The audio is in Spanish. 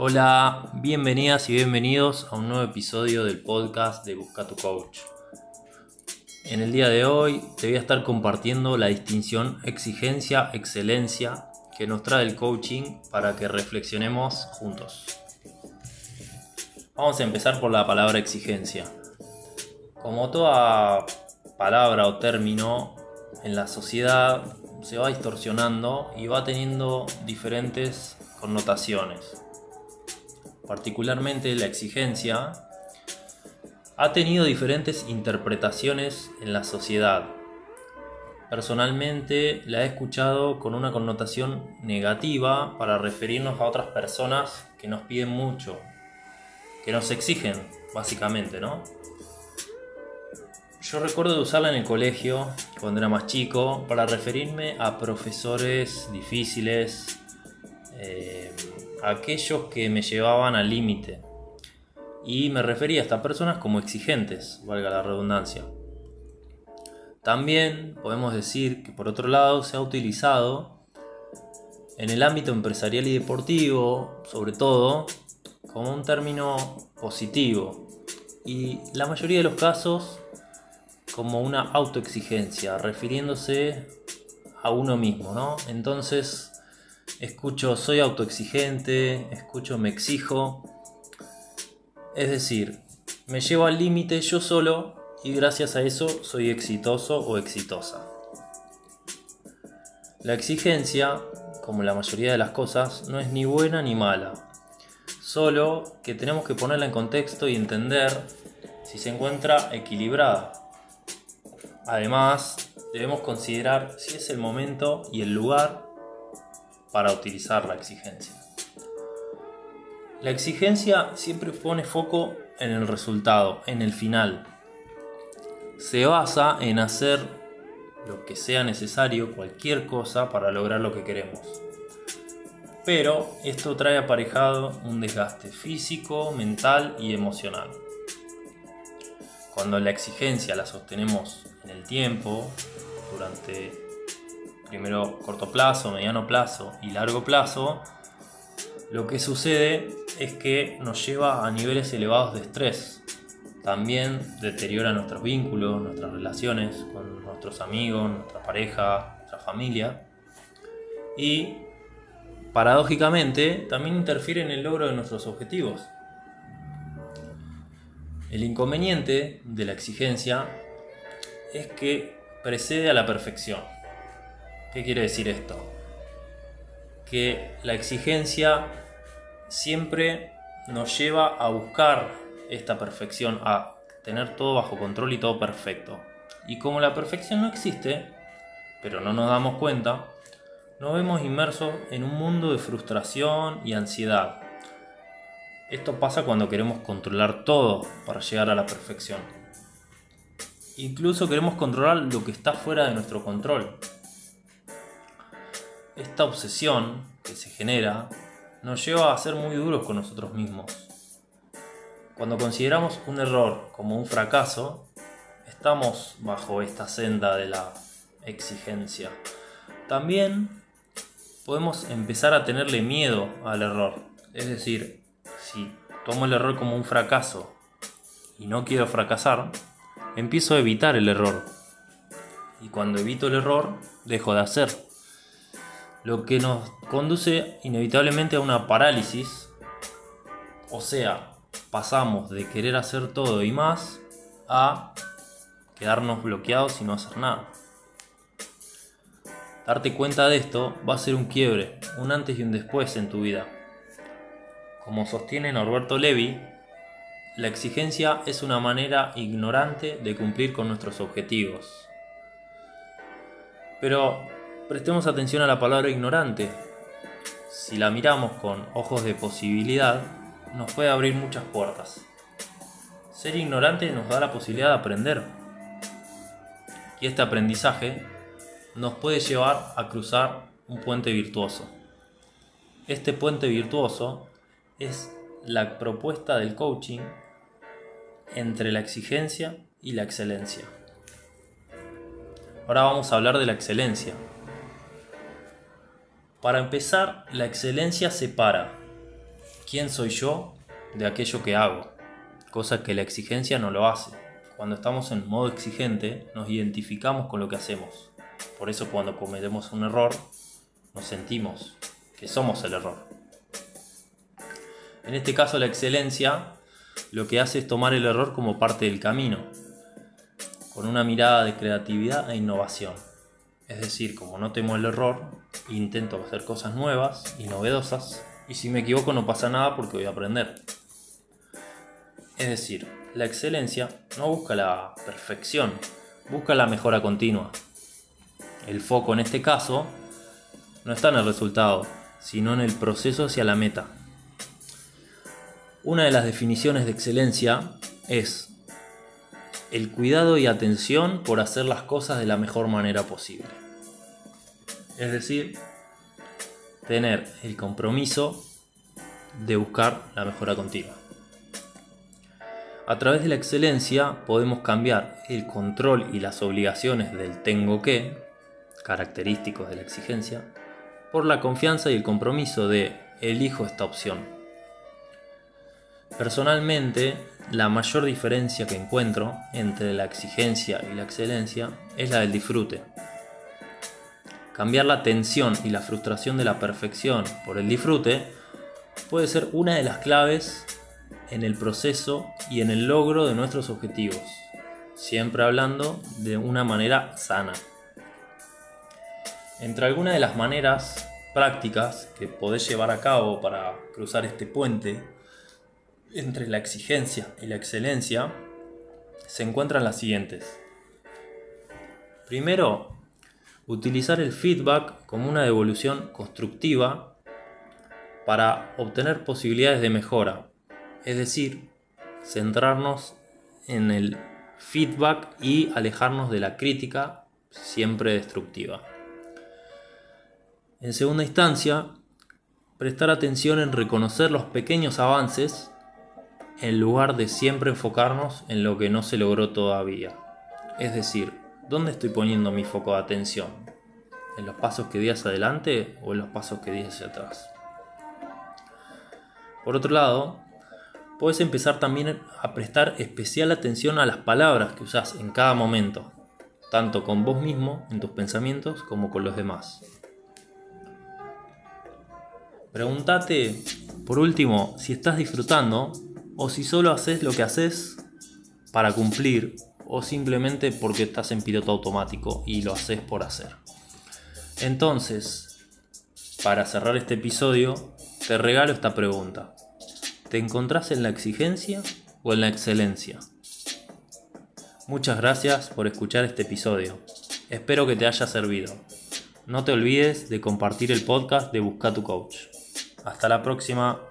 Hola, bienvenidas y bienvenidos a un nuevo episodio del podcast de Busca tu Coach. En el día de hoy te voy a estar compartiendo la distinción exigencia-excelencia que nos trae el coaching para que reflexionemos juntos. Vamos a empezar por la palabra exigencia. Como toda palabra o término en la sociedad se va distorsionando y va teniendo diferentes connotaciones particularmente la exigencia, ha tenido diferentes interpretaciones en la sociedad. Personalmente la he escuchado con una connotación negativa para referirnos a otras personas que nos piden mucho, que nos exigen, básicamente, ¿no? Yo recuerdo de usarla en el colegio, cuando era más chico, para referirme a profesores difíciles, eh, aquellos que me llevaban al límite. Y me refería a estas personas como exigentes, valga la redundancia. También podemos decir que por otro lado se ha utilizado en el ámbito empresarial y deportivo, sobre todo, como un término positivo. Y la mayoría de los casos como una autoexigencia, refiriéndose a uno mismo, ¿no? Entonces, escucho soy autoexigente, escucho me exijo. Es decir, me llevo al límite yo solo y gracias a eso soy exitoso o exitosa. La exigencia, como la mayoría de las cosas, no es ni buena ni mala. Solo que tenemos que ponerla en contexto y entender si se encuentra equilibrada. Además, debemos considerar si es el momento y el lugar para utilizar la exigencia. La exigencia siempre pone foco en el resultado, en el final. Se basa en hacer lo que sea necesario, cualquier cosa para lograr lo que queremos. Pero esto trae aparejado un desgaste físico, mental y emocional. Cuando la exigencia la sostenemos en el tiempo, durante primero corto plazo, mediano plazo y largo plazo, lo que sucede es que nos lleva a niveles elevados de estrés. También deteriora nuestros vínculos, nuestras relaciones con nuestros amigos, nuestra pareja, nuestra familia. Y paradójicamente también interfiere en el logro de nuestros objetivos. El inconveniente de la exigencia es que precede a la perfección. ¿Qué quiere decir esto? Que la exigencia siempre nos lleva a buscar esta perfección, a tener todo bajo control y todo perfecto. Y como la perfección no existe, pero no nos damos cuenta, nos vemos inmersos en un mundo de frustración y ansiedad. Esto pasa cuando queremos controlar todo para llegar a la perfección. Incluso queremos controlar lo que está fuera de nuestro control esta obsesión que se genera nos lleva a ser muy duros con nosotros mismos. Cuando consideramos un error como un fracaso, estamos bajo esta senda de la exigencia. También podemos empezar a tenerle miedo al error. Es decir, si tomo el error como un fracaso y no quiero fracasar, empiezo a evitar el error. Y cuando evito el error, dejo de hacer lo que nos conduce inevitablemente a una parálisis, o sea, pasamos de querer hacer todo y más a quedarnos bloqueados y no hacer nada. Darte cuenta de esto va a ser un quiebre, un antes y un después en tu vida. Como sostiene Norberto Levi, la exigencia es una manera ignorante de cumplir con nuestros objetivos. Pero prestemos atención a la palabra ignorante. Si la miramos con ojos de posibilidad, nos puede abrir muchas puertas. Ser ignorante nos da la posibilidad de aprender. Y este aprendizaje nos puede llevar a cruzar un puente virtuoso. Este puente virtuoso es la propuesta del coaching entre la exigencia y la excelencia. Ahora vamos a hablar de la excelencia. Para empezar, la excelencia separa quién soy yo de aquello que hago, cosa que la exigencia no lo hace. Cuando estamos en modo exigente, nos identificamos con lo que hacemos. Por eso cuando cometemos un error, nos sentimos que somos el error. En este caso la excelencia lo que hace es tomar el error como parte del camino, con una mirada de creatividad e innovación. Es decir, como no temo el error, intento hacer cosas nuevas y novedosas, y si me equivoco no pasa nada porque voy a aprender. Es decir, la excelencia no busca la perfección, busca la mejora continua. El foco en este caso no está en el resultado, sino en el proceso hacia la meta. Una de las definiciones de excelencia es el cuidado y atención por hacer las cosas de la mejor manera posible. Es decir, tener el compromiso de buscar la mejora continua. A través de la excelencia podemos cambiar el control y las obligaciones del tengo que, característicos de la exigencia, por la confianza y el compromiso de elijo esta opción. Personalmente, la mayor diferencia que encuentro entre la exigencia y la excelencia es la del disfrute. Cambiar la tensión y la frustración de la perfección por el disfrute puede ser una de las claves en el proceso y en el logro de nuestros objetivos, siempre hablando de una manera sana. Entre algunas de las maneras prácticas que podés llevar a cabo para cruzar este puente entre la exigencia y la excelencia, se encuentran las siguientes. Primero, utilizar el feedback como una devolución constructiva para obtener posibilidades de mejora es decir, centrarnos en el feedback y alejarnos de la crítica siempre destructiva. En segunda instancia, prestar atención en reconocer los pequeños avances en lugar de siempre enfocarnos en lo que no se logró todavía. Es decir, ¿dónde estoy poniendo mi foco de atención? ¿En los pasos que di hacia adelante o en los pasos que di hacia atrás? Por otro lado, puedes empezar también a prestar especial atención a las palabras que usas en cada momento, tanto con vos mismo, en tus pensamientos, como con los demás. Pregúntate, por último, si estás disfrutando o si solo haces lo que haces para cumplir o simplemente porque estás en piloto automático y lo haces por hacer. Entonces, para cerrar este episodio, te regalo esta pregunta. ¿Te encontrás en la exigencia o en la excelencia? Muchas gracias por escuchar este episodio. Espero que te haya servido. No te olvides de compartir el podcast de Busca tu Coach. Hasta la próxima.